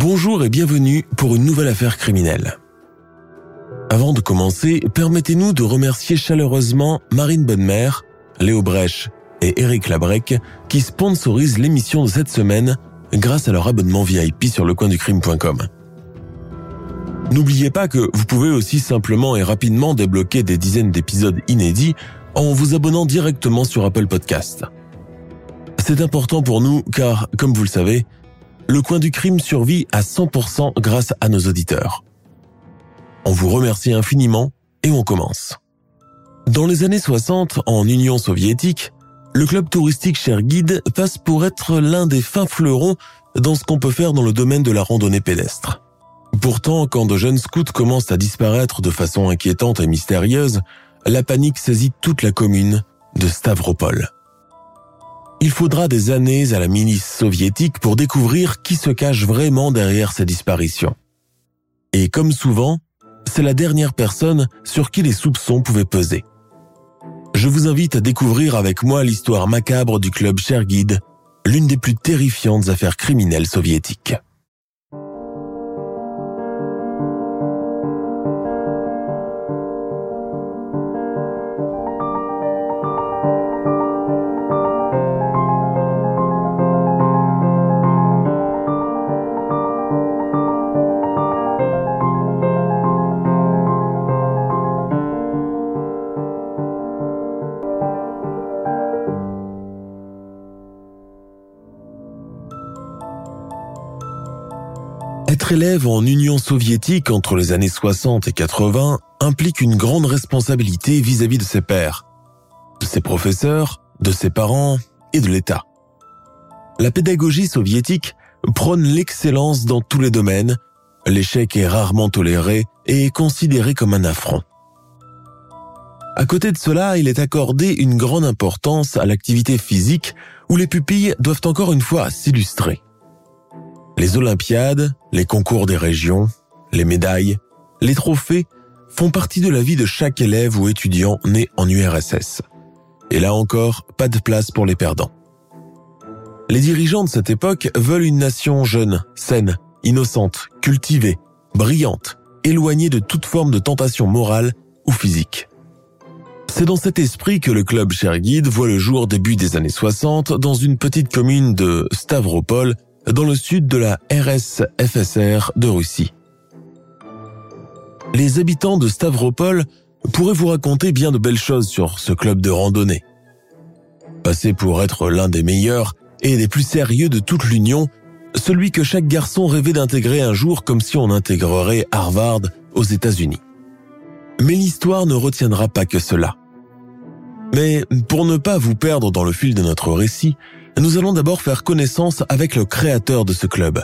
Bonjour et bienvenue pour une nouvelle affaire criminelle. Avant de commencer, permettez-nous de remercier chaleureusement Marine Bonnemère, Léo Brèche et Eric Labrec qui sponsorisent l'émission de cette semaine grâce à leur abonnement VIP sur lecoinducrime.com. N'oubliez pas que vous pouvez aussi simplement et rapidement débloquer des dizaines d'épisodes inédits en vous abonnant directement sur Apple Podcast. C'est important pour nous car, comme vous le savez, le coin du crime survit à 100% grâce à nos auditeurs. On vous remercie infiniment et on commence. Dans les années 60, en Union soviétique, le club touristique Cher Guide passe pour être l'un des fins fleurons dans ce qu'on peut faire dans le domaine de la randonnée pédestre. Pourtant, quand de jeunes scouts commencent à disparaître de façon inquiétante et mystérieuse, la panique saisit toute la commune de Stavropol. Il faudra des années à la milice soviétique pour découvrir qui se cache vraiment derrière ces disparitions. Et comme souvent, c'est la dernière personne sur qui les soupçons pouvaient peser. Je vous invite à découvrir avec moi l'histoire macabre du club Cherguide, l'une des plus terrifiantes affaires criminelles soviétiques. Élève en Union soviétique entre les années 60 et 80 implique une grande responsabilité vis-à-vis de ses pairs, de ses professeurs, de ses parents et de l'État. La pédagogie soviétique prône l'excellence dans tous les domaines, l'échec est rarement toléré et est considéré comme un affront. À côté de cela, il est accordé une grande importance à l'activité physique où les pupilles doivent encore une fois s'illustrer. Les Olympiades, les concours des régions, les médailles, les trophées font partie de la vie de chaque élève ou étudiant né en URSS. Et là encore, pas de place pour les perdants. Les dirigeants de cette époque veulent une nation jeune, saine, innocente, cultivée, brillante, éloignée de toute forme de tentation morale ou physique. C'est dans cet esprit que le club Cherguide voit le jour début des années 60 dans une petite commune de Stavropol dans le sud de la RSFSR de Russie. Les habitants de Stavropol pourraient vous raconter bien de belles choses sur ce club de randonnée. Passé pour être l'un des meilleurs et des plus sérieux de toute l'Union, celui que chaque garçon rêvait d'intégrer un jour comme si on intégrerait Harvard aux États-Unis. Mais l'histoire ne retiendra pas que cela. Mais pour ne pas vous perdre dans le fil de notre récit, nous allons d'abord faire connaissance avec le créateur de ce club.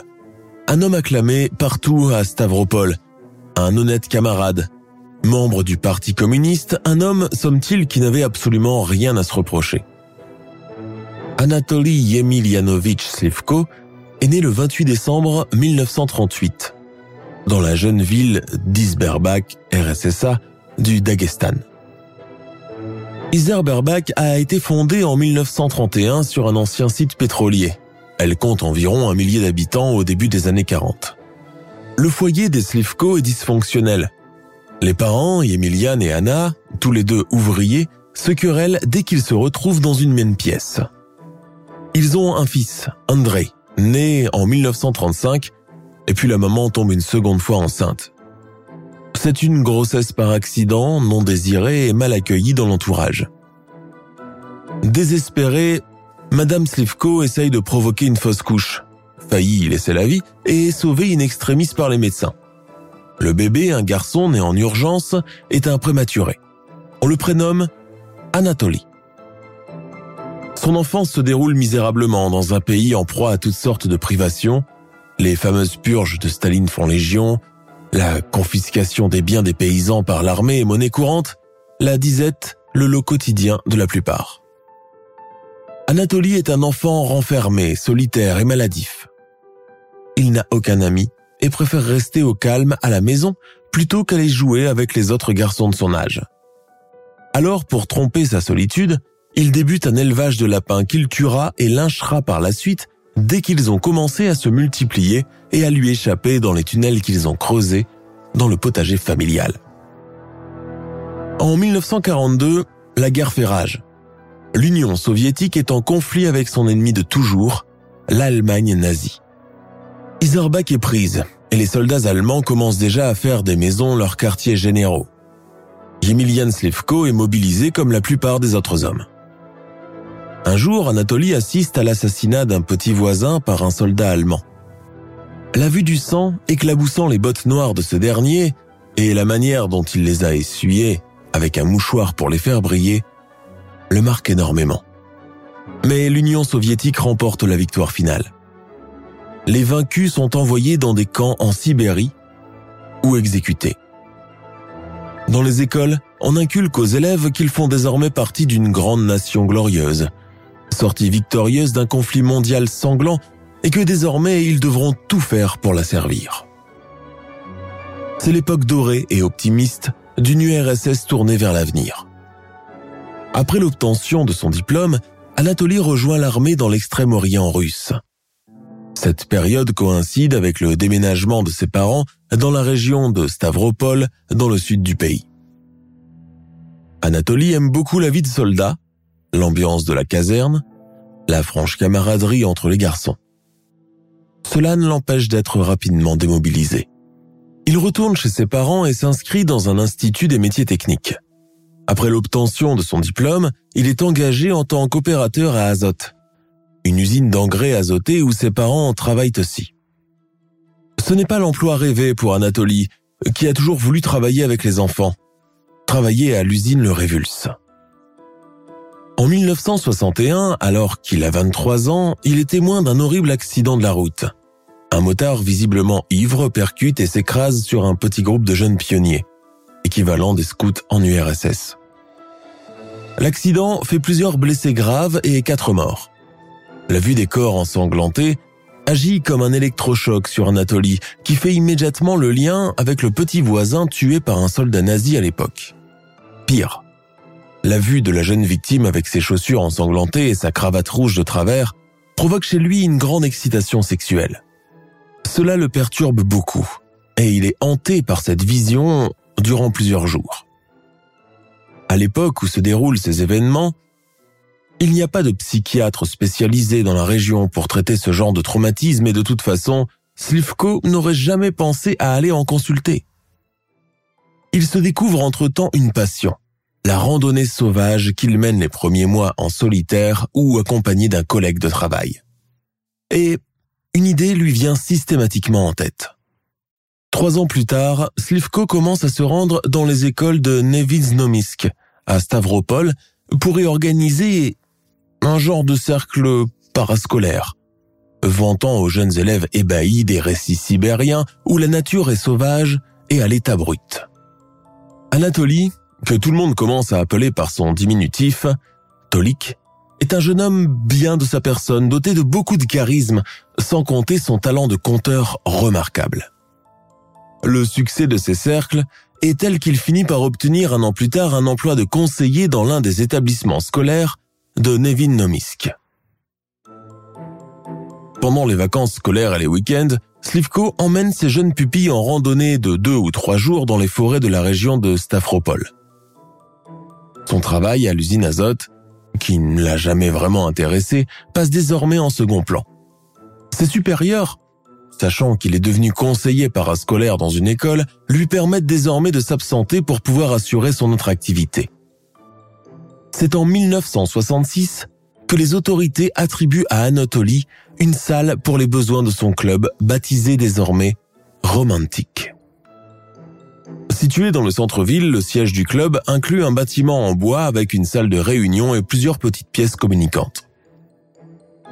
Un homme acclamé partout à Stavropol, un honnête camarade, membre du Parti communiste, un homme, somme-t-il, qui n'avait absolument rien à se reprocher. Anatoly Yemilianovitch Slivko est né le 28 décembre 1938 dans la jeune ville d'Izberbak, RSSA, du Daghestan. Izerberbak a été fondée en 1931 sur un ancien site pétrolier. Elle compte environ un millier d'habitants au début des années 40. Le foyer des Slivko est dysfonctionnel. Les parents, Emilian et Anna, tous les deux ouvriers, se querellent dès qu'ils se retrouvent dans une même pièce. Ils ont un fils, Andrei, né en 1935, et puis la maman tombe une seconde fois enceinte. C'est une grossesse par accident, non désirée et mal accueillie dans l'entourage. Désespérée, Madame Slivko essaye de provoquer une fausse couche, faillit laisser la vie et est sauvée in extremis par les médecins. Le bébé, un garçon né en urgence, est un prématuré. On le prénomme Anatoly. Son enfance se déroule misérablement dans un pays en proie à toutes sortes de privations. Les fameuses purges de Staline font légion, la confiscation des biens des paysans par l'armée et monnaie courante, la disette, le lot quotidien de la plupart. Anatoly est un enfant renfermé, solitaire et maladif. Il n'a aucun ami et préfère rester au calme à la maison plutôt qu'aller jouer avec les autres garçons de son âge. Alors, pour tromper sa solitude, il débute un élevage de lapins qu'il tuera et lynchera par la suite dès qu'ils ont commencé à se multiplier et à lui échapper dans les tunnels qu'ils ont creusés dans le potager familial. En 1942, la guerre fait rage. L'Union soviétique est en conflit avec son ennemi de toujours, l'Allemagne nazie. Iserbach est prise et les soldats allemands commencent déjà à faire des maisons leurs quartiers généraux. Yemilian Slivko est mobilisé comme la plupart des autres hommes. Un jour, Anatoly assiste à l'assassinat d'un petit voisin par un soldat allemand. La vue du sang éclaboussant les bottes noires de ce dernier et la manière dont il les a essuyées avec un mouchoir pour les faire briller le marque énormément. Mais l'Union soviétique remporte la victoire finale les vaincus sont envoyés dans des camps en Sibérie ou exécutés. Dans les écoles, on inculque aux élèves qu'ils font désormais partie d'une grande nation glorieuse, sortie victorieuse d'un conflit mondial sanglant et que désormais ils devront tout faire pour la servir. C'est l'époque dorée et optimiste d'une URSS tournée vers l'avenir. Après l'obtention de son diplôme, Anatoly rejoint l'armée dans l'extrême-orient russe. Cette période coïncide avec le déménagement de ses parents dans la région de Stavropol, dans le sud du pays. Anatoly aime beaucoup la vie de soldat, l'ambiance de la caserne, la franche camaraderie entre les garçons. Cela ne l'empêche d'être rapidement démobilisé. Il retourne chez ses parents et s'inscrit dans un institut des métiers techniques. Après l'obtention de son diplôme, il est engagé en tant qu'opérateur à Azote, une usine d'engrais azoté où ses parents travaillent aussi. Ce n'est pas l'emploi rêvé pour Anatoly, qui a toujours voulu travailler avec les enfants. Travailler à l'usine le révulse. En 1961, alors qu'il a 23 ans, il est témoin d'un horrible accident de la route. Un motard visiblement ivre percute et s'écrase sur un petit groupe de jeunes pionniers, équivalent des scouts en URSS. L'accident fait plusieurs blessés graves et quatre morts. La vue des corps ensanglantés agit comme un électrochoc sur Anatoly qui fait immédiatement le lien avec le petit voisin tué par un soldat nazi à l'époque. Pire, la vue de la jeune victime avec ses chaussures ensanglantées et sa cravate rouge de travers provoque chez lui une grande excitation sexuelle. Cela le perturbe beaucoup et il est hanté par cette vision durant plusieurs jours. À l'époque où se déroulent ces événements, il n'y a pas de psychiatre spécialisé dans la région pour traiter ce genre de traumatisme et de toute façon, Slivko n'aurait jamais pensé à aller en consulter. Il se découvre entre-temps une passion, la randonnée sauvage qu'il mène les premiers mois en solitaire ou accompagné d'un collègue de travail. Et une idée lui vient systématiquement en tête. Trois ans plus tard, Slivko commence à se rendre dans les écoles de Neviznomisk, à Stavropol, pour y organiser un genre de cercle parascolaire, vantant aux jeunes élèves ébahis des récits sibériens où la nature est sauvage et à l'état brut. Anatoly, que tout le monde commence à appeler par son diminutif, Tolik, est un jeune homme bien de sa personne, doté de beaucoup de charisme, sans compter son talent de conteur remarquable. Le succès de ces cercles est tel qu'il finit par obtenir un an plus tard un emploi de conseiller dans l'un des établissements scolaires de Nevin Nomisk. Pendant les vacances scolaires et les week-ends, Slivko emmène ses jeunes pupilles en randonnée de deux ou trois jours dans les forêts de la région de Stavropol. Son travail à l'usine azote, qui ne l'a jamais vraiment intéressé, passe désormais en second plan. Ses supérieurs, sachant qu'il est devenu conseiller parascolaire dans une école, lui permettent désormais de s'absenter pour pouvoir assurer son autre activité. C'est en 1966 que les autorités attribuent à Anatoly une salle pour les besoins de son club baptisé désormais Romantique. Situé dans le centre-ville, le siège du club inclut un bâtiment en bois avec une salle de réunion et plusieurs petites pièces communicantes.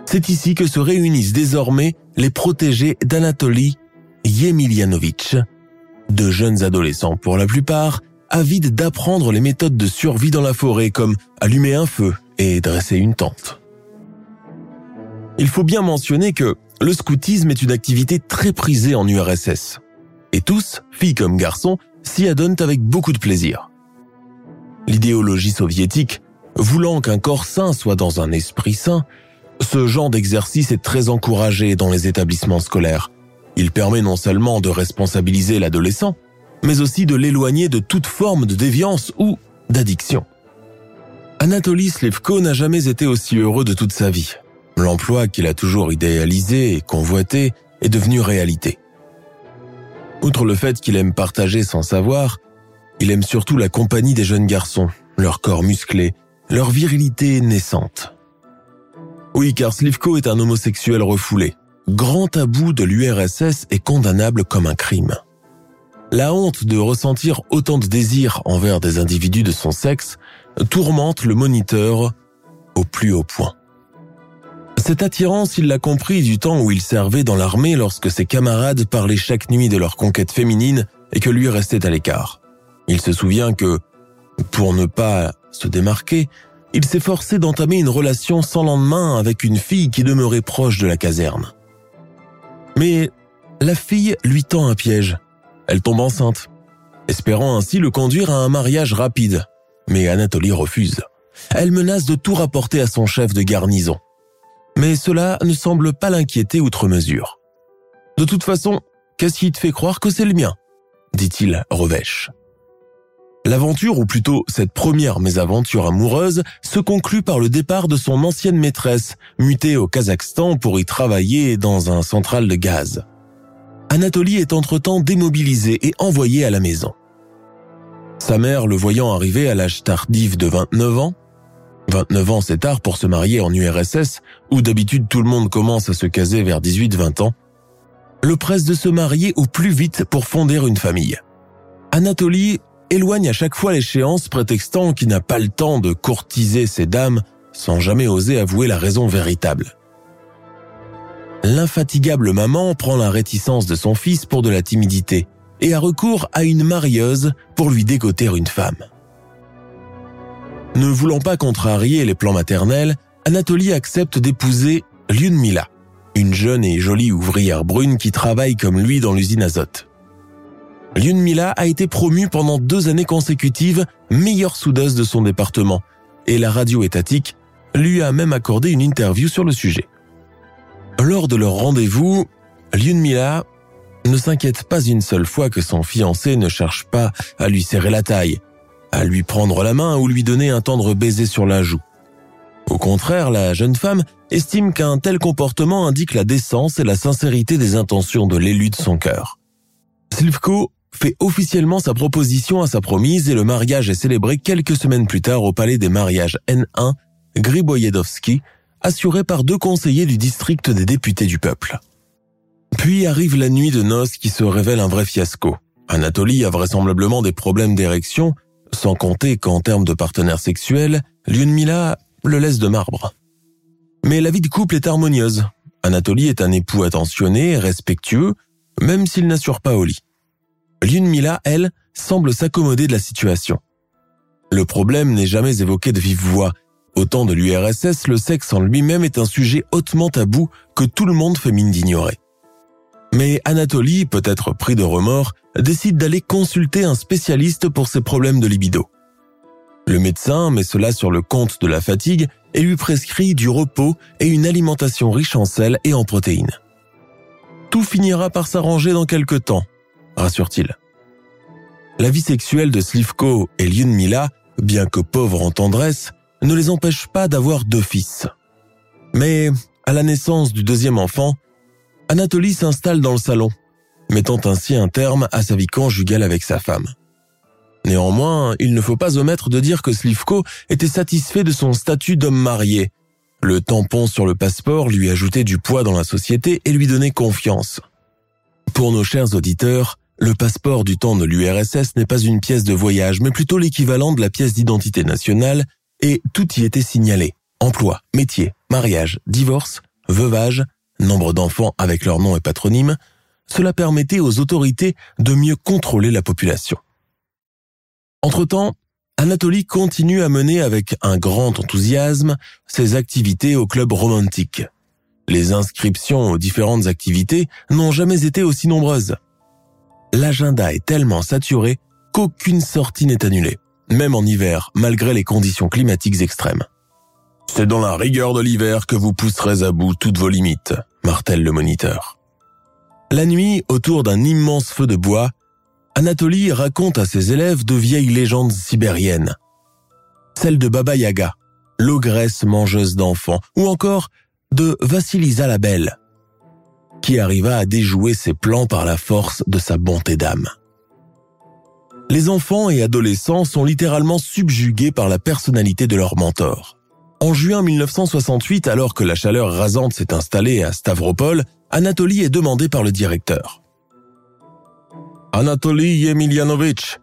C'est ici que se réunissent désormais les protégés d'Anatoly Yemilianovitch, de jeunes adolescents pour la plupart, avides d'apprendre les méthodes de survie dans la forêt comme allumer un feu et dresser une tente. Il faut bien mentionner que le scoutisme est une activité très prisée en URSS. Et tous, filles comme garçons, s'y adonnent avec beaucoup de plaisir. L'idéologie soviétique, voulant qu'un corps sain soit dans un esprit sain, ce genre d'exercice est très encouragé dans les établissements scolaires. Il permet non seulement de responsabiliser l'adolescent, mais aussi de l'éloigner de toute forme de déviance ou d'addiction. Anatoly Slivko n'a jamais été aussi heureux de toute sa vie. L'emploi qu'il a toujours idéalisé et convoité est devenu réalité. Outre le fait qu'il aime partager sans savoir, il aime surtout la compagnie des jeunes garçons, leur corps musclé, leur virilité naissante. Oui, car Slivko est un homosexuel refoulé, grand tabou de l'URSS et condamnable comme un crime. La honte de ressentir autant de désir envers des individus de son sexe tourmente le moniteur au plus haut point. Cette attirance, il l'a compris du temps où il servait dans l'armée lorsque ses camarades parlaient chaque nuit de leur conquête féminine et que lui restait à l'écart. Il se souvient que, pour ne pas se démarquer, il s'est forcé d'entamer une relation sans lendemain avec une fille qui demeurait proche de la caserne. Mais la fille lui tend un piège. Elle tombe enceinte, espérant ainsi le conduire à un mariage rapide. Mais Anatolie refuse. Elle menace de tout rapporter à son chef de garnison. Mais cela ne semble pas l'inquiéter outre mesure. De toute façon, qu'est-ce qui te fait croire que c'est le mien dit-il revêche. L'aventure, ou plutôt cette première mésaventure amoureuse, se conclut par le départ de son ancienne maîtresse, mutée au Kazakhstan pour y travailler dans un central de gaz. Anatolie est entre-temps démobilisé et envoyé à la maison. Sa mère, le voyant arriver à l'âge tardif de 29 ans, 29 ans c'est tard pour se marier en URSS, où d'habitude tout le monde commence à se caser vers 18-20 ans, le presse de se marier au plus vite pour fonder une famille. Anatolie éloigne à chaque fois l'échéance prétextant qu'il n'a pas le temps de courtiser ces dames sans jamais oser avouer la raison véritable. L'infatigable maman prend la réticence de son fils pour de la timidité et a recours à une marieuse pour lui dégoter une femme. Ne voulant pas contrarier les plans maternels, Anatolie accepte d'épouser Lyudmila, une jeune et jolie ouvrière brune qui travaille comme lui dans l'usine azote. Lyudmila a été promue pendant deux années consécutives meilleure soudeuse de son département, et la radio étatique lui a même accordé une interview sur le sujet. Lors de leur rendez-vous, Lyudmila ne s'inquiète pas une seule fois que son fiancé ne cherche pas à lui serrer la taille, à lui prendre la main ou lui donner un tendre baiser sur la joue. Au contraire, la jeune femme estime qu'un tel comportement indique la décence et la sincérité des intentions de l'élu de son cœur. Slivko fait officiellement sa proposition à sa promise et le mariage est célébré quelques semaines plus tard au palais des mariages N1 Griboyedovski, assuré par deux conseillers du district des députés du peuple. Puis arrive la nuit de noces qui se révèle un vrai fiasco. Anatolie a vraisemblablement des problèmes d'érection, sans compter qu'en termes de partenaire sexuel, Lyudmila le laisse de marbre. Mais la vie de couple est harmonieuse. Anatolie est un époux attentionné, respectueux, même s'il n'assure pas au lit. Lyudmila, elle, semble s'accommoder de la situation. Le problème n'est jamais évoqué de vive voix. Au temps de l'URSS, le sexe en lui-même est un sujet hautement tabou que tout le monde fait mine d'ignorer. Mais Anatolie, peut-être pris de remords, décide d'aller consulter un spécialiste pour ses problèmes de libido. Le médecin met cela sur le compte de la fatigue et lui prescrit du repos et une alimentation riche en sel et en protéines. Tout finira par s'arranger dans quelque temps, rassure-t-il. La vie sexuelle de Slivko et Lyudmila, bien que pauvre en tendresse, ne les empêche pas d'avoir deux fils. Mais, à la naissance du deuxième enfant, Anatolie s'installe dans le salon, mettant ainsi un terme à sa vie conjugale avec sa femme. Néanmoins, il ne faut pas omettre de dire que Slivko était satisfait de son statut d'homme marié. Le tampon sur le passeport lui ajoutait du poids dans la société et lui donnait confiance. Pour nos chers auditeurs, le passeport du temps de l'URSS n'est pas une pièce de voyage, mais plutôt l'équivalent de la pièce d'identité nationale, et tout y était signalé. Emploi, métier, mariage, divorce, veuvage, nombre d'enfants avec leur nom et patronyme, cela permettait aux autorités de mieux contrôler la population. Entre-temps, Anatolie continue à mener avec un grand enthousiasme ses activités au club romantique. Les inscriptions aux différentes activités n'ont jamais été aussi nombreuses. L'agenda est tellement saturé qu'aucune sortie n'est annulée, même en hiver, malgré les conditions climatiques extrêmes. C'est dans la rigueur de l'hiver que vous pousserez à bout toutes vos limites, martèle le moniteur. La nuit, autour d'un immense feu de bois, Anatolie raconte à ses élèves de vieilles légendes sibériennes. Celle de Baba Yaga, l'ogresse mangeuse d'enfants, ou encore de Vassilisa la Belle, qui arriva à déjouer ses plans par la force de sa bonté d'âme. Les enfants et adolescents sont littéralement subjugués par la personnalité de leur mentor. En juin 1968, alors que la chaleur rasante s'est installée à Stavropol, Anatolie est demandé par le directeur. Anatoly Yemilianovitch,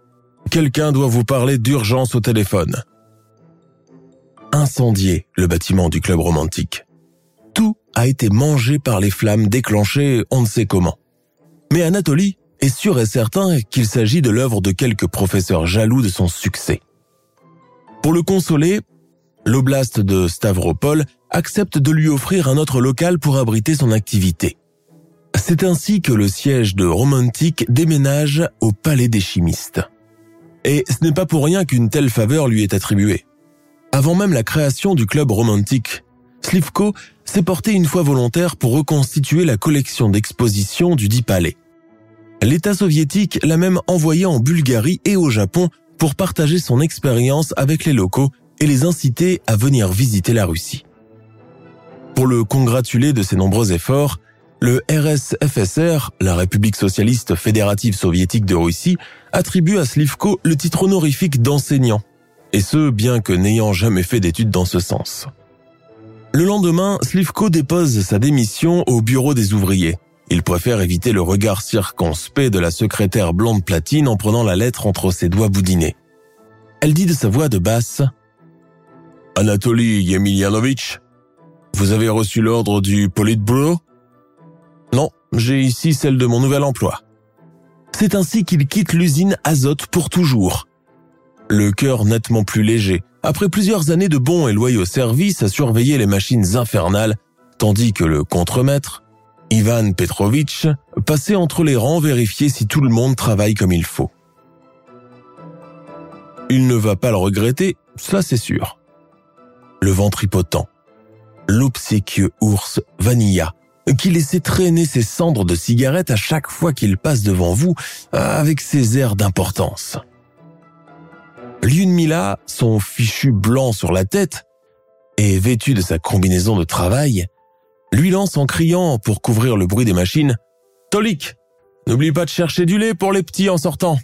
quelqu'un doit vous parler d'urgence au téléphone. Incendié le bâtiment du club romantique. Tout a été mangé par les flammes déclenchées on ne sait comment. Mais Anatoly est sûr et certain qu'il s'agit de l'œuvre de quelques professeurs jaloux de son succès. Pour le consoler, l'oblast de Stavropol accepte de lui offrir un autre local pour abriter son activité. C'est ainsi que le siège de Romantic déménage au Palais des chimistes. Et ce n'est pas pour rien qu'une telle faveur lui est attribuée. Avant même la création du club romantique, Slivko s'est porté une fois volontaire pour reconstituer la collection d'exposition du dit palais. L'État soviétique l'a même envoyé en Bulgarie et au Japon pour partager son expérience avec les locaux et les inciter à venir visiter la Russie. Pour le congratuler de ses nombreux efforts, le RSFSR, la République socialiste fédérative soviétique de Russie, attribue à Slivko le titre honorifique d'enseignant, et ce bien que n'ayant jamais fait d'études dans ce sens. Le lendemain, Slivko dépose sa démission au bureau des ouvriers. Il préfère éviter le regard circonspect de la secrétaire blonde platine en prenant la lettre entre ses doigts boudinés. Elle dit de sa voix de basse Anatoly Yemilianovitch, vous avez reçu l'ordre du Politburo? Non, j'ai ici celle de mon nouvel emploi. C'est ainsi qu'il quitte l'usine Azote pour toujours. Le cœur nettement plus léger, après plusieurs années de bons et loyaux services à surveiller les machines infernales, tandis que le contremaître, Ivan Petrovitch, passait entre les rangs vérifier si tout le monde travaille comme il faut. Il ne va pas le regretter, cela c'est sûr. Le ventripotent, l'obséquieux ours Vanilla, qui laissait traîner ses cendres de cigarettes à chaque fois qu'il passe devant vous avec ses airs d'importance. Mila, son fichu blanc sur la tête, et vêtu de sa combinaison de travail, lui lance en criant pour couvrir le bruit des machines « Tolik, n'oublie pas de chercher du lait pour les petits en sortant !»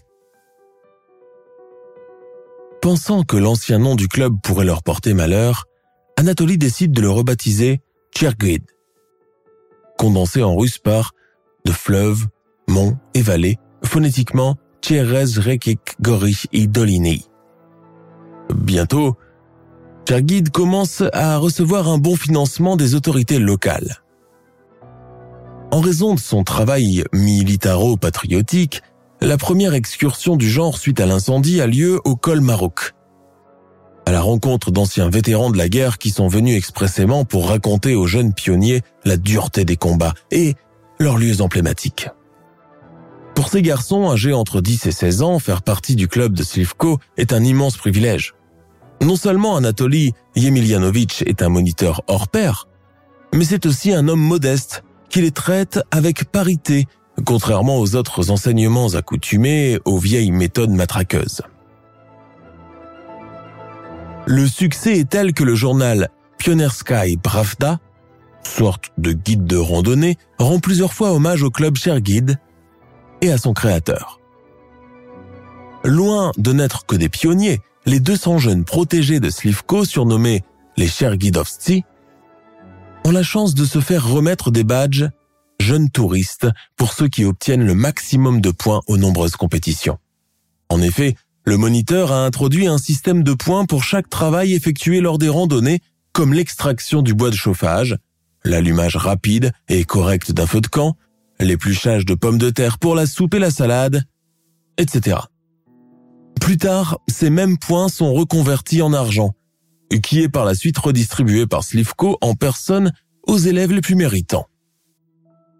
Pensant que l'ancien nom du club pourrait leur porter malheur, Anatoly décide de le rebaptiser Chergrid condensé en russe par de fleuves, monts et vallées, phonétiquement Tcherez Rekik Gorich Dolini. Bientôt, Chergid commence à recevoir un bon financement des autorités locales. En raison de son travail militaro-patriotique, la première excursion du genre suite à l'incendie a lieu au col Maroc, à la rencontre d'anciens vétérans de la guerre qui sont venus expressément pour raconter aux jeunes pionniers la dureté des combats et leurs lieux emblématiques. Pour ces garçons âgés entre 10 et 16 ans, faire partie du club de Slivko est un immense privilège. Non seulement Anatoly Yemilianovitch est un moniteur hors pair, mais c'est aussi un homme modeste qui les traite avec parité, contrairement aux autres enseignements accoutumés aux vieilles méthodes matraqueuses. Le succès est tel que le journal Pionersky Pravda, sorte de guide de randonnée, rend plusieurs fois hommage au club Cherguide et à son créateur. Loin de n'être que des pionniers, les 200 jeunes protégés de Slivko, surnommés les Cherguidovtsi, ont la chance de se faire remettre des badges jeune touriste pour ceux qui obtiennent le maximum de points aux nombreuses compétitions. En effet, le moniteur a introduit un système de points pour chaque travail effectué lors des randonnées, comme l'extraction du bois de chauffage, l'allumage rapide et correct d'un feu de camp, l'épluchage de pommes de terre pour la soupe et la salade, etc. Plus tard, ces mêmes points sont reconvertis en argent, qui est par la suite redistribué par Slivko en personne aux élèves les plus méritants.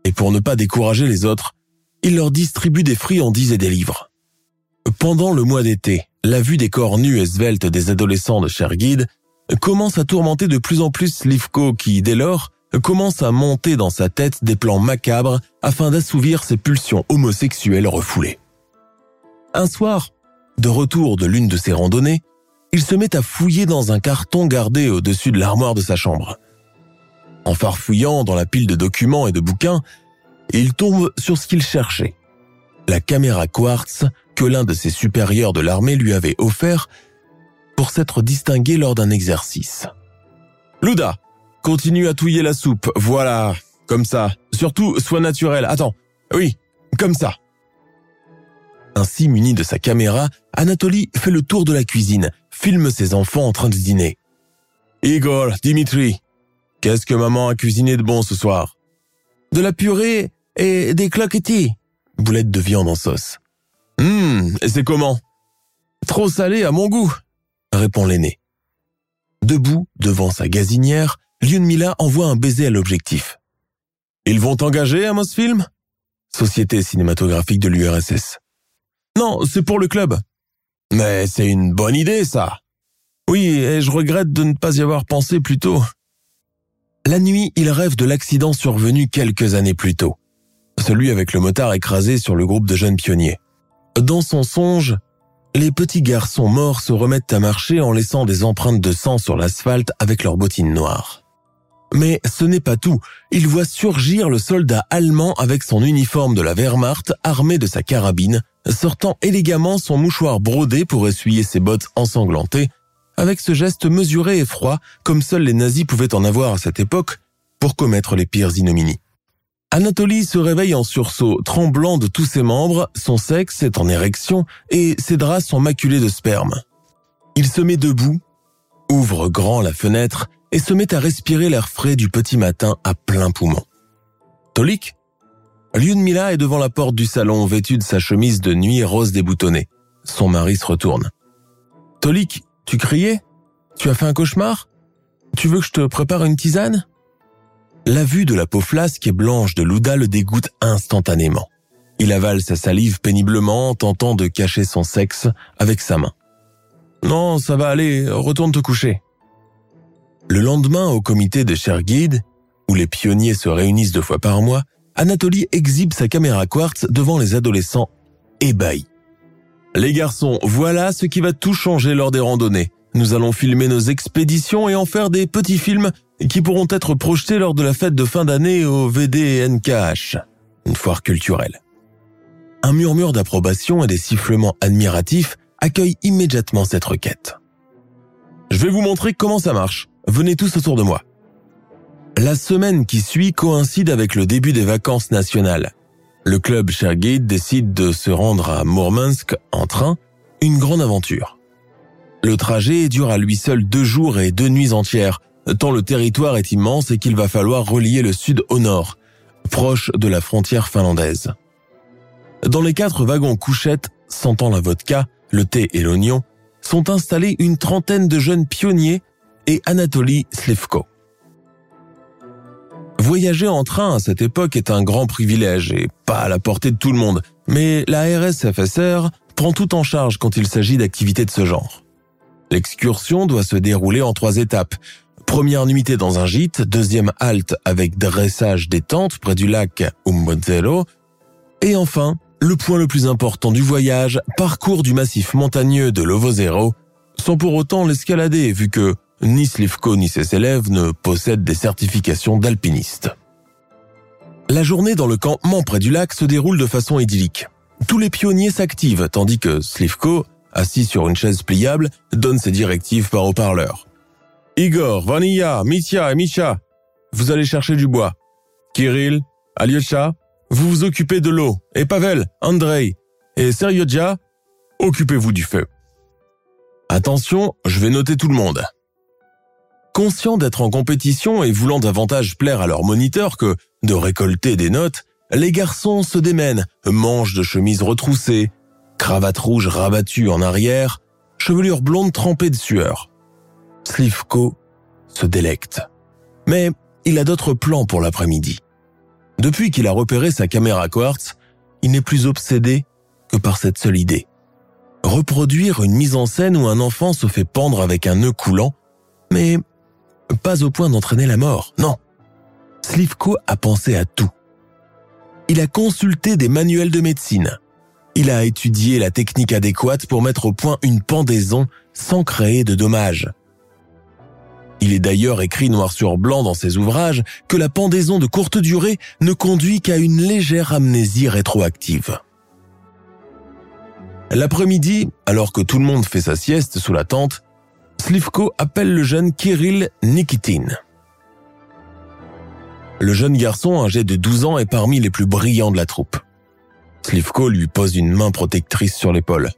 Et pour ne pas décourager les autres, il leur distribue des friandises et des livres. Pendant le mois d'été, la vue des corps nus et sveltes des adolescents de Shergid commence à tourmenter de plus en plus Slivko qui, dès lors, commence à monter dans sa tête des plans macabres afin d'assouvir ses pulsions homosexuelles refoulées. Un soir, de retour de l'une de ses randonnées, il se met à fouiller dans un carton gardé au-dessus de l'armoire de sa chambre. En farfouillant dans la pile de documents et de bouquins, il tombe sur ce qu'il cherchait. La caméra quartz que l'un de ses supérieurs de l'armée lui avait offert pour s'être distingué lors d'un exercice. Luda, continue à touiller la soupe, voilà, comme ça. Surtout, sois naturel. Attends, oui, comme ça. Ainsi muni de sa caméra, Anatoly fait le tour de la cuisine, filme ses enfants en train de dîner. Igor, Dimitri, qu'est-ce que maman a cuisiné de bon ce soir? De la purée et des cloquetis. Boulettes de viande en sauce. Hum, et c'est comment? Trop salé à mon goût, répond l'aîné. Debout devant sa gazinière, Mila envoie un baiser à l'objectif. Ils vont engager à Mosfilm Société cinématographique de l'URSS. Non, c'est pour le club. Mais c'est une bonne idée, ça. Oui, et je regrette de ne pas y avoir pensé plus tôt. La nuit, il rêve de l'accident survenu quelques années plus tôt. Celui avec le motard écrasé sur le groupe de jeunes pionniers. Dans son songe, les petits garçons morts se remettent à marcher en laissant des empreintes de sang sur l'asphalte avec leurs bottines noires. Mais ce n'est pas tout. Il voit surgir le soldat allemand avec son uniforme de la Wehrmacht armé de sa carabine, sortant élégamment son mouchoir brodé pour essuyer ses bottes ensanglantées, avec ce geste mesuré et froid comme seuls les nazis pouvaient en avoir à cette époque pour commettre les pires ignominies. Anatoly se réveille en sursaut, tremblant de tous ses membres, son sexe est en érection et ses draps sont maculés de sperme. Il se met debout, ouvre grand la fenêtre et se met à respirer l'air frais du petit matin à plein poumon. Tolik Mila est devant la porte du salon vêtue de sa chemise de nuit rose déboutonnée. Son mari se retourne. Tolik, tu criais? Tu as fait un cauchemar? Tu veux que je te prépare une tisane? La vue de la peau flasque et blanche de Louda le dégoûte instantanément. Il avale sa salive péniblement, tentant de cacher son sexe avec sa main. Non, ça va aller, retourne te coucher. Le lendemain, au comité de Sherguide, où les pionniers se réunissent deux fois par mois, Anatoly exhibe sa caméra quartz devant les adolescents ébahis. Les garçons, voilà ce qui va tout changer lors des randonnées. Nous allons filmer nos expéditions et en faire des petits films qui pourront être projetés lors de la fête de fin d'année au VDNKH, une foire culturelle. Un murmure d'approbation et des sifflements admiratifs accueillent immédiatement cette requête. Je vais vous montrer comment ça marche. Venez tous autour de moi. La semaine qui suit coïncide avec le début des vacances nationales. Le club Shergate décide de se rendre à Mourmansk en train, une grande aventure. Le trajet dure à lui seul deux jours et deux nuits entières, tant le territoire est immense et qu'il va falloir relier le sud au nord, proche de la frontière finlandaise. Dans les quatre wagons couchettes, sentant la vodka, le thé et l'oignon, sont installés une trentaine de jeunes pionniers et Anatoly Slivko. Voyager en train à cette époque est un grand privilège et pas à la portée de tout le monde, mais la RSFSR prend tout en charge quand il s'agit d'activités de ce genre. L'excursion doit se dérouler en trois étapes. Première nuitée dans un gîte, deuxième halte avec dressage des tentes près du lac Umbodzelo, et enfin, le point le plus important du voyage, parcours du massif montagneux de Lovozero, sans pour autant l'escalader vu que ni Slivko ni ses élèves ne possèdent des certifications d'alpinistes. La journée dans le campement près du lac se déroule de façon idyllique. Tous les pionniers s'activent tandis que Slivko, assis sur une chaise pliable, donne ses directives par haut-parleur. Igor, Vanilla, Mitya et Misha, vous allez chercher du bois. Kirill, Alyosha, vous vous occupez de l'eau, et Pavel, Andrei et Seryodja, occupez-vous du feu. Attention, je vais noter tout le monde. Conscients d'être en compétition et voulant davantage plaire à leur moniteur que de récolter des notes, les garçons se démènent, manches de chemise retroussées, cravate rouge rabattue en arrière, chevelure blonde trempée de sueur. Slivko se délecte. Mais il a d'autres plans pour l'après-midi. Depuis qu'il a repéré sa caméra quartz, il n'est plus obsédé que par cette seule idée. Reproduire une mise en scène où un enfant se fait pendre avec un nœud coulant, mais pas au point d'entraîner la mort, non. Slivko a pensé à tout. Il a consulté des manuels de médecine. Il a étudié la technique adéquate pour mettre au point une pendaison sans créer de dommages. Il est d'ailleurs écrit noir sur blanc dans ses ouvrages que la pendaison de courte durée ne conduit qu'à une légère amnésie rétroactive. L'après-midi, alors que tout le monde fait sa sieste sous la tente, Slivko appelle le jeune Kirill Nikitin. Le jeune garçon, âgé de 12 ans, est parmi les plus brillants de la troupe. Slivko lui pose une main protectrice sur l'épaule.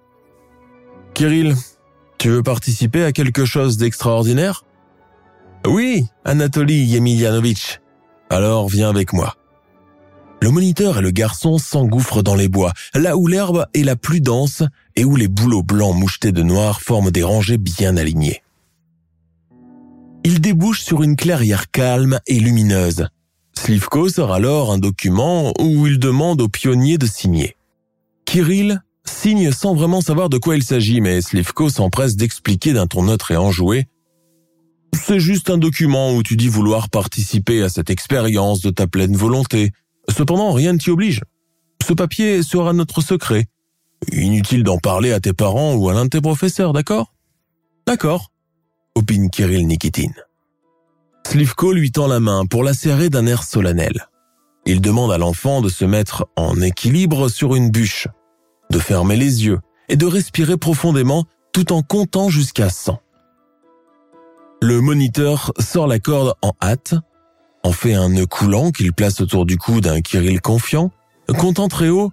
Kirill, tu veux participer à quelque chose d'extraordinaire? Oui, Anatoly Yemilianovitch. Alors viens avec moi. Le moniteur et le garçon s'engouffrent dans les bois, là où l'herbe est la plus dense et où les bouleaux blancs mouchetés de noir forment des rangées bien alignées. Ils débouchent sur une clairière calme et lumineuse. Slivko sort alors un document où il demande aux pionniers de signer. Kirill signe sans vraiment savoir de quoi il s'agit, mais Slivko s'empresse d'expliquer d'un ton neutre et enjoué c'est juste un document où tu dis vouloir participer à cette expérience de ta pleine volonté, Cependant, rien ne t'y oblige. Ce papier sera notre secret. Inutile d'en parler à tes parents ou à l'un de tes professeurs, d'accord? D'accord, opine Kirill Nikitin. Slivko lui tend la main pour la serrer d'un air solennel. Il demande à l'enfant de se mettre en équilibre sur une bûche, de fermer les yeux et de respirer profondément tout en comptant jusqu'à 100. Le moniteur sort la corde en hâte en fait un nœud coulant qu'il place autour du cou d'un Kirill confiant, comptant très haut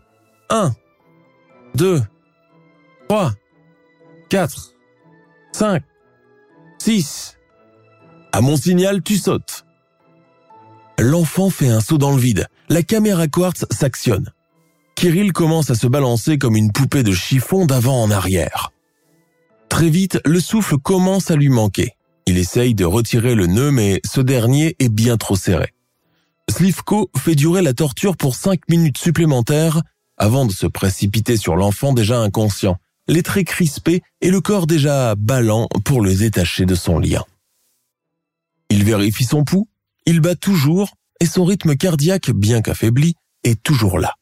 1, 2, 3, 4, 5, 6. À mon signal, tu sautes. L'enfant fait un saut dans le vide. La caméra quartz s'actionne. Kirill commence à se balancer comme une poupée de chiffon d'avant en arrière. Très vite, le souffle commence à lui manquer. Il essaye de retirer le nœud, mais ce dernier est bien trop serré. Slivko fait durer la torture pour cinq minutes supplémentaires avant de se précipiter sur l'enfant déjà inconscient, les traits crispés et le corps déjà ballant pour le détacher de son lien. Il vérifie son pouls, il bat toujours et son rythme cardiaque, bien qu'affaibli, est toujours là.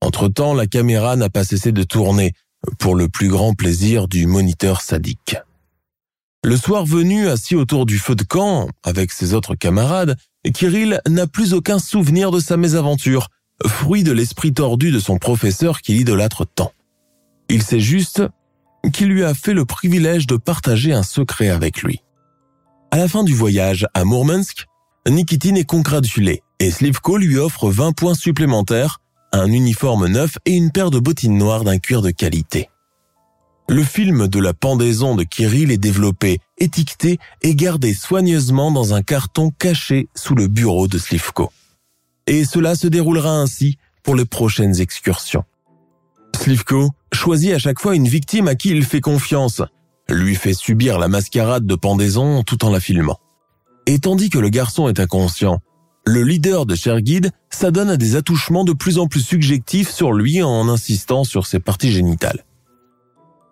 Entre-temps, la caméra n'a pas cessé de tourner, pour le plus grand plaisir du moniteur sadique. Le soir venu, assis autour du feu de camp, avec ses autres camarades, Kirill n'a plus aucun souvenir de sa mésaventure, fruit de l'esprit tordu de son professeur qui l'idolâtre tant. Il sait juste qu'il lui a fait le privilège de partager un secret avec lui. À la fin du voyage à Mourmansk, Nikitin est congratulé et Slivko lui offre 20 points supplémentaires, un uniforme neuf et une paire de bottines noires d'un cuir de qualité. Le film de la pendaison de Kirill est développé, étiqueté et gardé soigneusement dans un carton caché sous le bureau de Slivko. Et cela se déroulera ainsi pour les prochaines excursions. Slivko choisit à chaque fois une victime à qui il fait confiance, lui fait subir la mascarade de pendaison tout en la filmant. Et tandis que le garçon est inconscient, le leader de Cherguide s'adonne à des attouchements de plus en plus subjectifs sur lui en insistant sur ses parties génitales.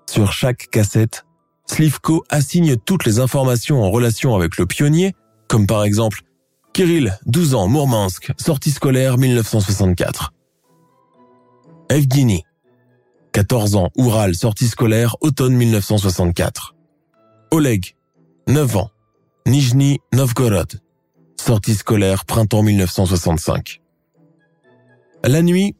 Sur chaque cassette, Slivko assigne toutes les informations en relation avec le pionnier, comme par exemple Kirill, 12 ans, Mourmansk, sortie scolaire 1964. Evgeny, 14 ans, Oural, sortie scolaire, automne 1964. Oleg, 9 ans, Nijni Novgorod, sortie scolaire, printemps 1965. La nuit,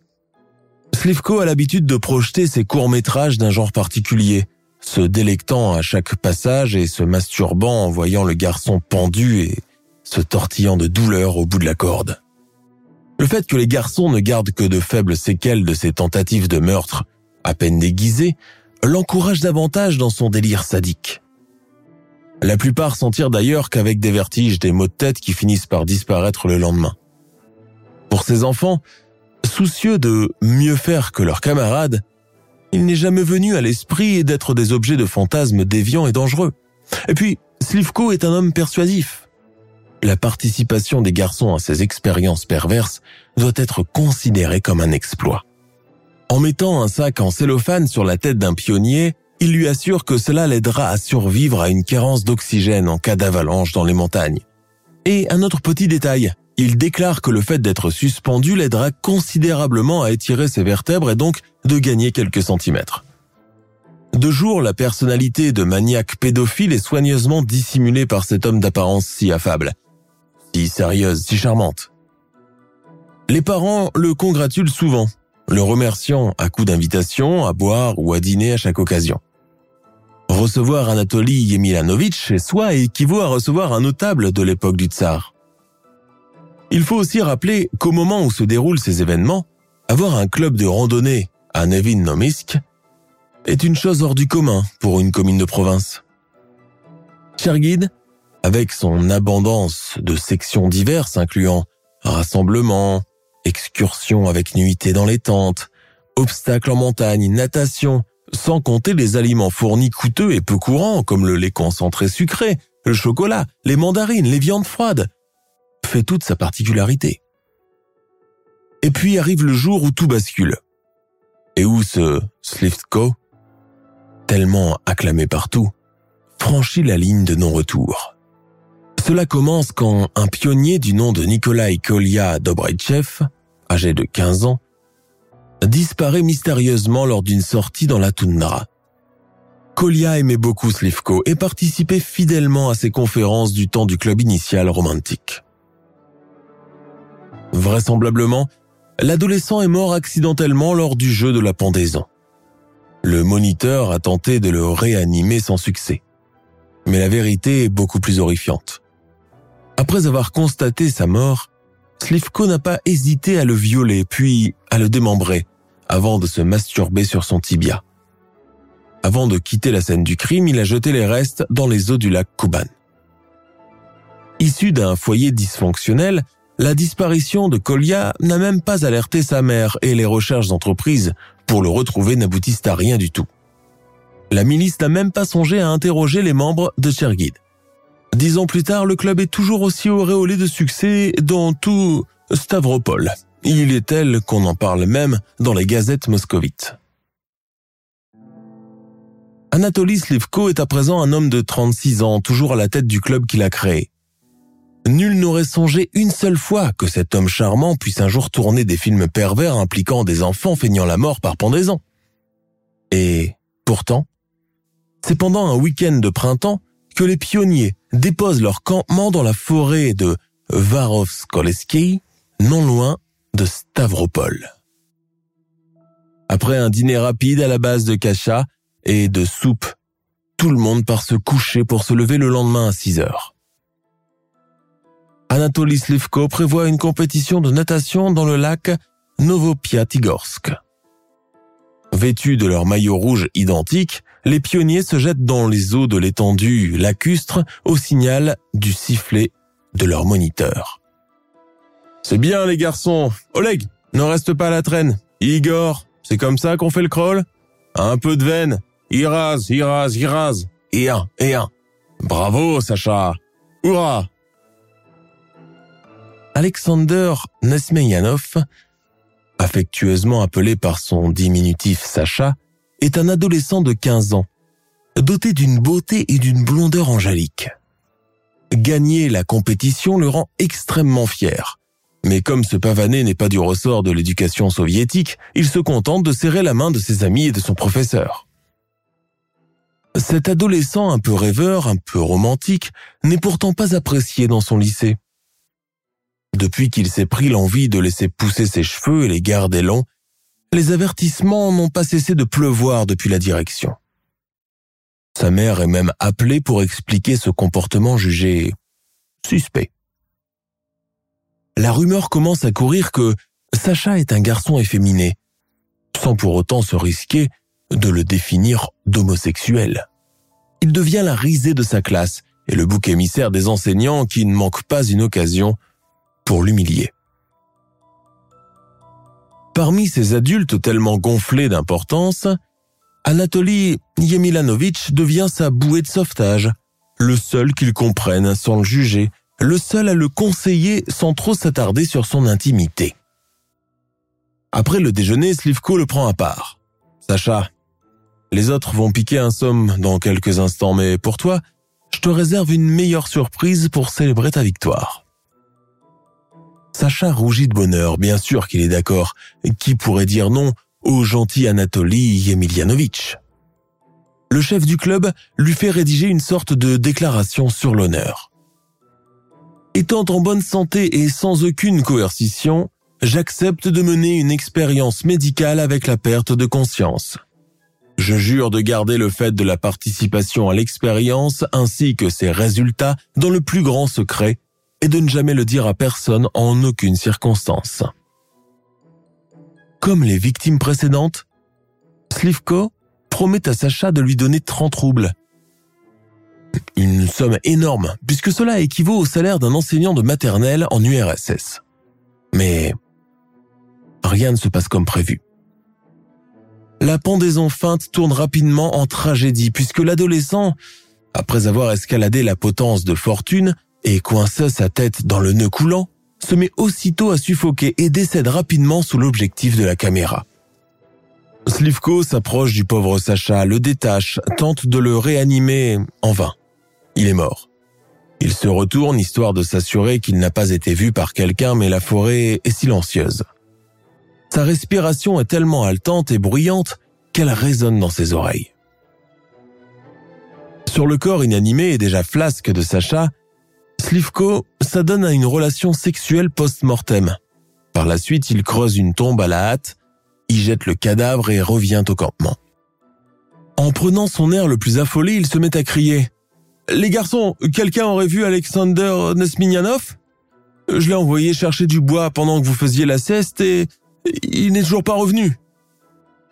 Slivko a l'habitude de projeter ses courts-métrages d'un genre particulier, se délectant à chaque passage et se masturbant en voyant le garçon pendu et se tortillant de douleur au bout de la corde. Le fait que les garçons ne gardent que de faibles séquelles de ces tentatives de meurtre, à peine déguisées, l'encourage davantage dans son délire sadique. La plupart s'en tirent d'ailleurs qu'avec des vertiges, des maux de tête qui finissent par disparaître le lendemain. Pour ces enfants, soucieux de mieux faire que leurs camarades, il n'est jamais venu à l'esprit d'être des objets de fantasmes déviants et dangereux. Et puis, Slivko est un homme persuasif. La participation des garçons à ces expériences perverses doit être considérée comme un exploit. En mettant un sac en cellophane sur la tête d'un pionnier, il lui assure que cela l'aidera à survivre à une carence d'oxygène en cas d'avalanche dans les montagnes. Et un autre petit détail, il déclare que le fait d'être suspendu l'aidera considérablement à étirer ses vertèbres et donc de gagner quelques centimètres. De jour, la personnalité de maniaque pédophile est soigneusement dissimulée par cet homme d'apparence si affable, si sérieuse, si charmante. Les parents le congratulent souvent, le remerciant à coups d'invitation à boire ou à dîner à chaque occasion. Recevoir Anatoly Yemilanovitch chez soi équivaut à recevoir un notable de l'époque du tsar. Il faut aussi rappeler qu'au moment où se déroulent ces événements, avoir un club de randonnée à Nevin-Nomisk est une chose hors du commun pour une commune de province. Cherguide, avec son abondance de sections diverses incluant rassemblements, excursions avec nuitées dans les tentes, obstacles en montagne, natation, sans compter les aliments fournis coûteux et peu courants comme le lait concentré sucré, le chocolat, les mandarines, les viandes froides, fait toute sa particularité. Et puis arrive le jour où tout bascule. Et où ce Sliftko, tellement acclamé partout, franchit la ligne de non-retour. Cela commence quand un pionnier du nom de Nikolai Kolya Dobreitchev, âgé de 15 ans, disparaît mystérieusement lors d'une sortie dans la toundra. Kolya aimait beaucoup Slivko et participait fidèlement à ses conférences du temps du club initial romantique. Vraisemblablement, l'adolescent est mort accidentellement lors du jeu de la pendaison. Le moniteur a tenté de le réanimer sans succès. Mais la vérité est beaucoup plus horrifiante. Après avoir constaté sa mort, Slivko n'a pas hésité à le violer puis à le démembrer avant de se masturber sur son tibia. Avant de quitter la scène du crime, il a jeté les restes dans les eaux du lac Kuban. Issu d'un foyer dysfonctionnel, la disparition de Kolya n'a même pas alerté sa mère et les recherches entreprises pour le retrouver n'aboutissent à rien du tout. La milice n'a même pas songé à interroger les membres de Chergid. Dix ans plus tard, le club est toujours aussi auréolé de succès dans tout Stavropol. Il est tel qu'on en parle même dans les gazettes moscovites. Anatoly Slivko est à présent un homme de 36 ans, toujours à la tête du club qu'il a créé. Nul n'aurait songé une seule fois que cet homme charmant puisse un jour tourner des films pervers impliquant des enfants feignant la mort par pendaison. Et pourtant, c'est pendant un week-end de printemps que les pionniers déposent leur campement dans la forêt de Varovskoleski, non loin de Stavropol. Après un dîner rapide à la base de cacha et de soupe, tout le monde part se coucher pour se lever le lendemain à 6 heures. Anatoly Slivko prévoit une compétition de natation dans le lac Novopiatigorsk. Vêtus de leurs maillots rouges identiques, les pionniers se jettent dans les eaux de l'étendue lacustre au signal du sifflet de leur moniteur. C'est bien les garçons. Oleg, ne reste pas à la traîne. Igor, c'est comme ça qu'on fait le crawl? Un peu de veine. Iraz, Iraz, Iraz. Et un, et un. Bravo, Sacha. Hurrah Alexander Nesmeyanov, affectueusement appelé par son diminutif Sacha, est un adolescent de 15 ans, doté d'une beauté et d'une blondeur angélique. Gagner la compétition le rend extrêmement fier. Mais comme ce pavané n'est pas du ressort de l'éducation soviétique, il se contente de serrer la main de ses amis et de son professeur. Cet adolescent un peu rêveur, un peu romantique, n'est pourtant pas apprécié dans son lycée. Depuis qu'il s'est pris l'envie de laisser pousser ses cheveux et les garder longs, les avertissements n'ont pas cessé de pleuvoir depuis la direction. Sa mère est même appelée pour expliquer ce comportement jugé suspect. la rumeur commence à courir que Sacha est un garçon efféminé, sans pour autant se risquer de le définir d'homosexuel. Il devient la risée de sa classe et le bouc émissaire des enseignants qui ne manquent pas une occasion pour l'humilier. Parmi ces adultes tellement gonflés d'importance, Anatoly Yemilanovitch devient sa bouée de sauvetage, le seul qu'il comprenne sans le juger, le seul à le conseiller sans trop s'attarder sur son intimité. Après le déjeuner, Slivko le prend à part. Sacha, les autres vont piquer un somme dans quelques instants, mais pour toi, je te réserve une meilleure surprise pour célébrer ta victoire. Sacha rougit de bonheur, bien sûr qu'il est d'accord. Qui pourrait dire non au gentil Anatoly Yemilianovitch Le chef du club lui fait rédiger une sorte de déclaration sur l'honneur. Étant en bonne santé et sans aucune coercition, j'accepte de mener une expérience médicale avec la perte de conscience. Je jure de garder le fait de la participation à l'expérience ainsi que ses résultats dans le plus grand secret et de ne jamais le dire à personne en aucune circonstance. Comme les victimes précédentes, Slivko promet à Sacha de lui donner 30 roubles. Une somme énorme, puisque cela équivaut au salaire d'un enseignant de maternelle en URSS. Mais rien ne se passe comme prévu. La pendaison feinte tourne rapidement en tragédie, puisque l'adolescent, après avoir escaladé la potence de fortune, et coinça sa tête dans le nœud coulant, se met aussitôt à suffoquer et décède rapidement sous l'objectif de la caméra. Slivko s'approche du pauvre Sacha, le détache, tente de le réanimer en vain. Il est mort. Il se retourne histoire de s'assurer qu'il n'a pas été vu par quelqu'un mais la forêt est silencieuse. Sa respiration est tellement haletante et bruyante qu'elle résonne dans ses oreilles. Sur le corps inanimé et déjà flasque de Sacha, Slivko s'adonne à une relation sexuelle post-mortem. Par la suite, il creuse une tombe à la hâte, y jette le cadavre et revient au campement. En prenant son air le plus affolé, il se met à crier ⁇ Les garçons, quelqu'un aurait vu Alexander Nesminyanov Je l'ai envoyé chercher du bois pendant que vous faisiez la sieste et il n'est toujours pas revenu.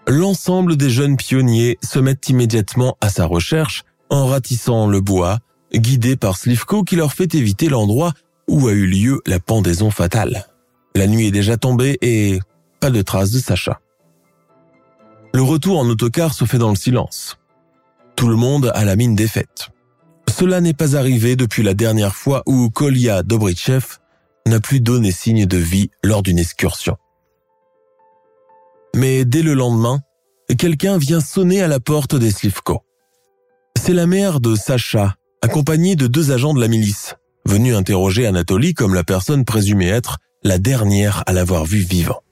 L'ensemble des jeunes pionniers se mettent immédiatement à sa recherche en ratissant le bois, guidés par Slivko qui leur fait éviter l'endroit où a eu lieu la pendaison fatale. La nuit est déjà tombée et pas de traces de Sacha. Le retour en autocar se fait dans le silence. Tout le monde a la mine défaite. Cela n'est pas arrivé depuis la dernière fois où Kolya Dobritchev n'a plus donné signe de vie lors d'une excursion. Mais dès le lendemain, quelqu'un vient sonner à la porte des Slivko. C'est la mère de Sacha, accompagné de deux agents de la milice, venus interroger Anatoly comme la personne présumée être la dernière à l'avoir vu vivant.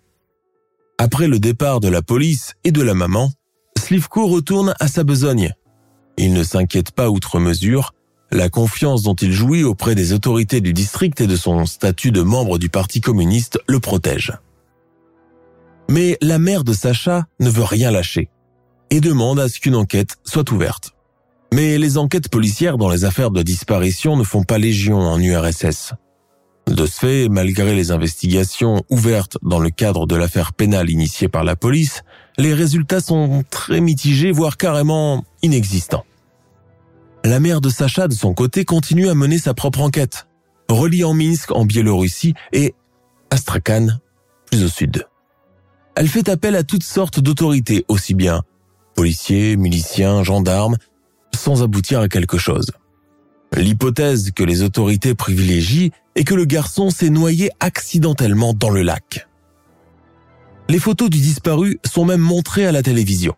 Après le départ de la police et de la maman, Slivko retourne à sa besogne. Il ne s'inquiète pas outre mesure, la confiance dont il jouit auprès des autorités du district et de son statut de membre du Parti communiste le protège. Mais la mère de Sacha ne veut rien lâcher et demande à ce qu'une enquête soit ouverte. Mais les enquêtes policières dans les affaires de disparition ne font pas légion en URSS. De ce fait, malgré les investigations ouvertes dans le cadre de l'affaire pénale initiée par la police, les résultats sont très mitigés, voire carrément inexistants. La mère de Sacha, de son côté, continue à mener sa propre enquête, reliant Minsk en Biélorussie et Astrakhan, plus au sud. Elle fait appel à toutes sortes d'autorités, aussi bien policiers, miliciens, gendarmes, sans aboutir à quelque chose. L'hypothèse que les autorités privilégient est que le garçon s'est noyé accidentellement dans le lac. Les photos du disparu sont même montrées à la télévision.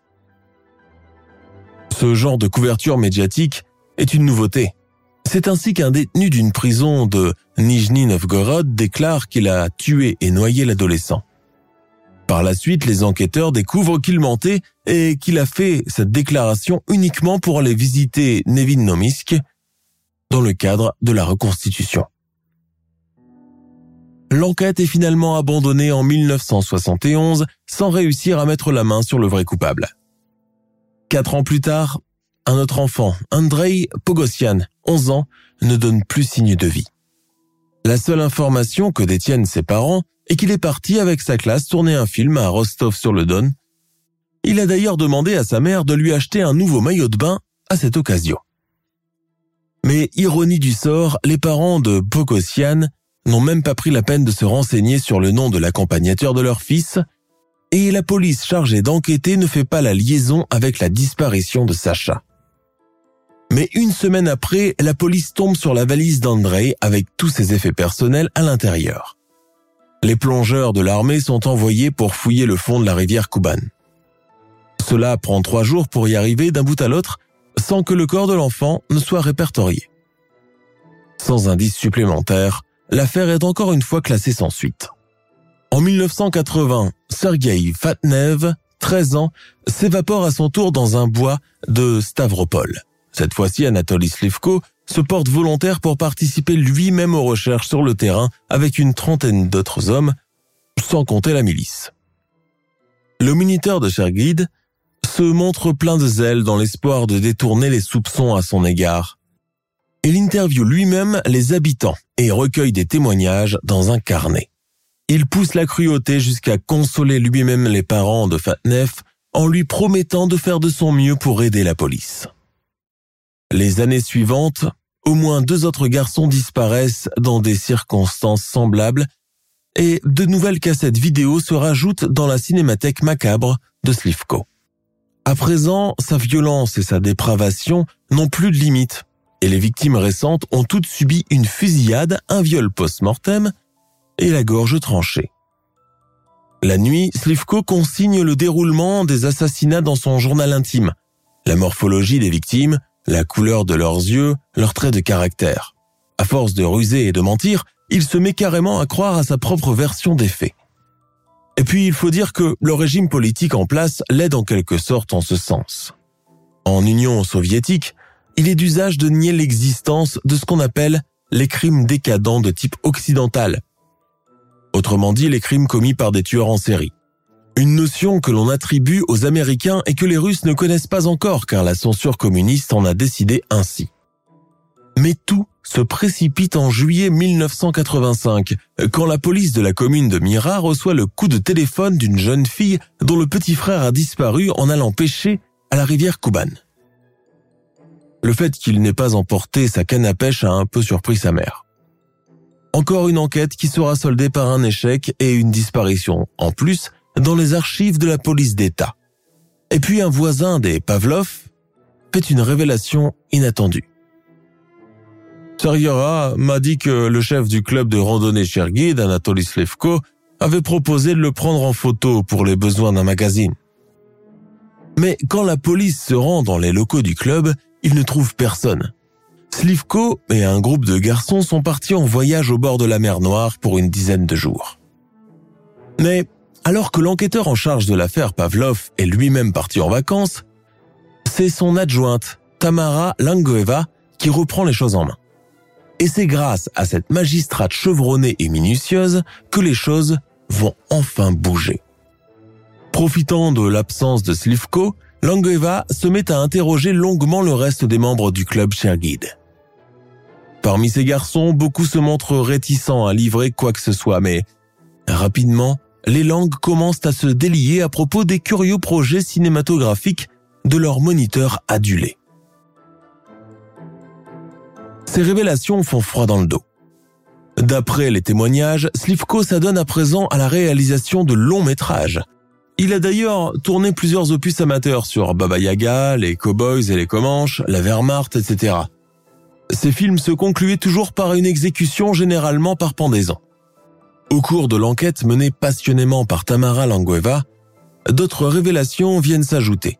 Ce genre de couverture médiatique est une nouveauté. C'est ainsi qu'un détenu d'une prison de Nijni Novgorod déclare qu'il a tué et noyé l'adolescent. Par la suite, les enquêteurs découvrent qu'il mentait et qu'il a fait cette déclaration uniquement pour aller visiter Nevin Nomisk dans le cadre de la reconstitution. L'enquête est finalement abandonnée en 1971 sans réussir à mettre la main sur le vrai coupable. Quatre ans plus tard, un autre enfant, Andrei Pogosian, 11 ans, ne donne plus signe de vie. La seule information que détiennent ses parents est qu'il est parti avec sa classe tourner un film à Rostov-sur-le-Don. Il a d'ailleurs demandé à sa mère de lui acheter un nouveau maillot de bain à cette occasion. Mais ironie du sort, les parents de Pokosian n'ont même pas pris la peine de se renseigner sur le nom de l'accompagnateur de leur fils, et la police chargée d'enquêter ne fait pas la liaison avec la disparition de Sacha. Mais une semaine après, la police tombe sur la valise d'Andrei avec tous ses effets personnels à l'intérieur. Les plongeurs de l'armée sont envoyés pour fouiller le fond de la rivière Kuban. Cela prend trois jours pour y arriver d'un bout à l'autre sans que le corps de l'enfant ne soit répertorié. Sans indice supplémentaire, l'affaire est encore une fois classée sans suite. En 1980, Sergei Fatnev, 13 ans, s'évapore à son tour dans un bois de Stavropol. Cette fois-ci, Anatoly Slivko se porte volontaire pour participer lui-même aux recherches sur le terrain avec une trentaine d'autres hommes, sans compter la milice. Le moniteur de Cherguide se montre plein de zèle dans l'espoir de détourner les soupçons à son égard. Il interviewe lui-même les habitants et recueille des témoignages dans un carnet. Il pousse la cruauté jusqu'à consoler lui-même les parents de Fatnef en lui promettant de faire de son mieux pour aider la police. Les années suivantes, au moins deux autres garçons disparaissent dans des circonstances semblables et de nouvelles cassettes vidéo se rajoutent dans la cinémathèque macabre de Slivko. À présent, sa violence et sa dépravation n'ont plus de limites et les victimes récentes ont toutes subi une fusillade, un viol post-mortem et la gorge tranchée. La nuit, Slivko consigne le déroulement des assassinats dans son journal intime, la morphologie des victimes, la couleur de leurs yeux, leurs traits de caractère. À force de ruser et de mentir, il se met carrément à croire à sa propre version des faits. Et puis il faut dire que le régime politique en place l'aide en quelque sorte en ce sens. En Union soviétique, il est d'usage de nier l'existence de ce qu'on appelle les crimes décadents de type occidental. Autrement dit, les crimes commis par des tueurs en série. Une notion que l'on attribue aux Américains et que les Russes ne connaissent pas encore car la censure communiste en a décidé ainsi. Mais tout se précipite en juillet 1985, quand la police de la commune de Mira reçoit le coup de téléphone d'une jeune fille dont le petit frère a disparu en allant pêcher à la rivière Kuban. Le fait qu'il n'ait pas emporté sa canne à pêche a un peu surpris sa mère. Encore une enquête qui sera soldée par un échec et une disparition. En plus, dans les archives de la police d'État. Et puis un voisin des Pavlov fait une révélation inattendue. Sergera m'a dit que le chef du club de randonnée Cherguide, Anatoly Slevko, avait proposé de le prendre en photo pour les besoins d'un magazine. Mais quand la police se rend dans les locaux du club, il ne trouve personne. Slivko et un groupe de garçons sont partis en voyage au bord de la mer Noire pour une dizaine de jours. Mais alors que l'enquêteur en charge de l'affaire Pavlov est lui-même parti en vacances, c'est son adjointe, Tamara Langoeva, qui reprend les choses en main. Et c'est grâce à cette magistrate chevronnée et minutieuse que les choses vont enfin bouger. Profitant de l'absence de Slivko, Langoeva se met à interroger longuement le reste des membres du club Cherguide. Parmi ces garçons, beaucoup se montrent réticents à livrer quoi que ce soit, mais rapidement, les langues commencent à se délier à propos des curieux projets cinématographiques de leur moniteur adulé. Ces révélations font froid dans le dos. D'après les témoignages, Slivko s'adonne à présent à la réalisation de longs métrages. Il a d'ailleurs tourné plusieurs opus amateurs sur Baba Yaga, les Cowboys et les Comanches, la Wehrmacht, etc. Ces films se concluaient toujours par une exécution généralement par pendaison. Au cours de l'enquête menée passionnément par Tamara Langueva, d'autres révélations viennent s'ajouter.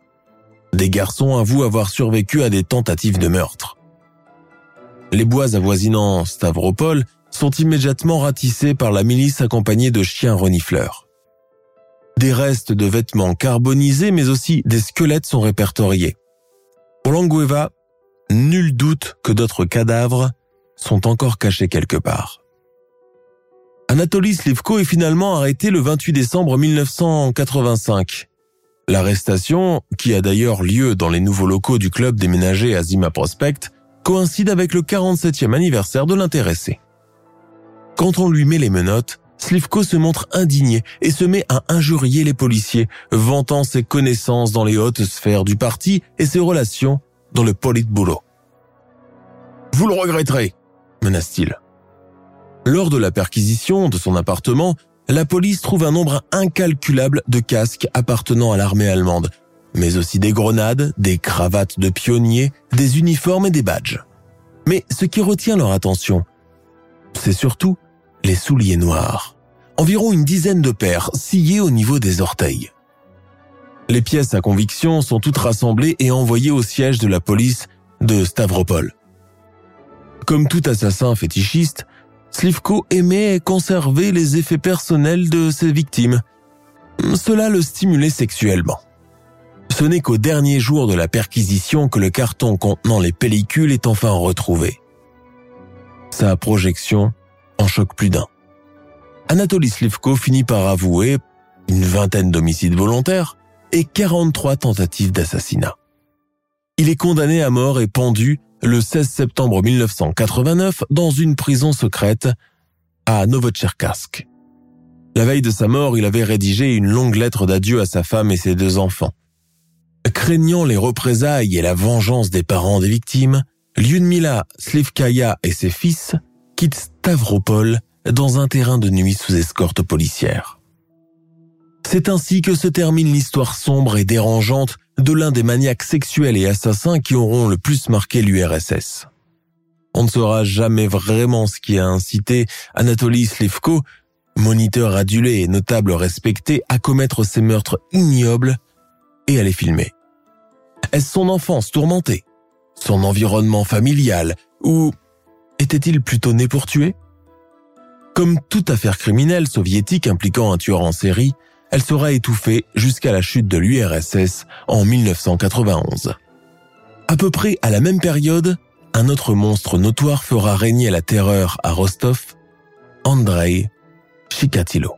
Des garçons avouent avoir survécu à des tentatives de meurtre. Les bois avoisinant Stavropol sont immédiatement ratissés par la milice accompagnée de chiens renifleurs. Des restes de vêtements carbonisés mais aussi des squelettes sont répertoriés. Pour Langueva, nul doute que d'autres cadavres sont encore cachés quelque part. Anatoly Slivko est finalement arrêté le 28 décembre 1985. L'arrestation, qui a d'ailleurs lieu dans les nouveaux locaux du club déménagé à Zima Prospect, coïncide avec le 47e anniversaire de l'intéressé. Quand on lui met les menottes, Slivko se montre indigné et se met à injurier les policiers, vantant ses connaissances dans les hautes sphères du parti et ses relations dans le Politburo. Vous le regretterez, menace-t-il. Lors de la perquisition de son appartement, la police trouve un nombre incalculable de casques appartenant à l'armée allemande, mais aussi des grenades, des cravates de pionniers, des uniformes et des badges. Mais ce qui retient leur attention, c'est surtout les souliers noirs. Environ une dizaine de paires sciées au niveau des orteils. Les pièces à conviction sont toutes rassemblées et envoyées au siège de la police de Stavropol. Comme tout assassin fétichiste, Slivko aimait conserver les effets personnels de ses victimes. Cela le stimulait sexuellement. Ce n'est qu'au dernier jour de la perquisition que le carton contenant les pellicules est enfin retrouvé. Sa projection en choque plus d'un. Anatoly Slivko finit par avouer une vingtaine d'homicides volontaires et 43 tentatives d'assassinat. Il est condamné à mort et pendu le 16 septembre 1989 dans une prison secrète à Novotcherkassk. La veille de sa mort, il avait rédigé une longue lettre d'adieu à sa femme et ses deux enfants. Craignant les représailles et la vengeance des parents des victimes, Lyudmila Slivkaya et ses fils quittent Stavropol dans un terrain de nuit sous escorte policière. C'est ainsi que se termine l'histoire sombre et dérangeante de l'un des maniaques sexuels et assassins qui auront le plus marqué l'URSS. On ne saura jamais vraiment ce qui a incité Anatoly Slivko, moniteur adulé et notable respecté, à commettre ces meurtres ignobles et à les filmer. Est-ce son enfance tourmentée Son environnement familial Ou était-il plutôt né pour tuer? Comme toute affaire criminelle soviétique impliquant un tueur en série, elle sera étouffée jusqu'à la chute de l'URSS en 1991. À peu près à la même période, un autre monstre notoire fera régner la terreur à Rostov, Andrei Chikatilo.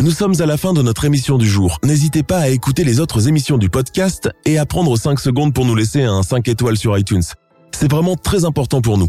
Nous sommes à la fin de notre émission du jour. N'hésitez pas à écouter les autres émissions du podcast et à prendre 5 secondes pour nous laisser un 5 étoiles sur iTunes. C'est vraiment très important pour nous.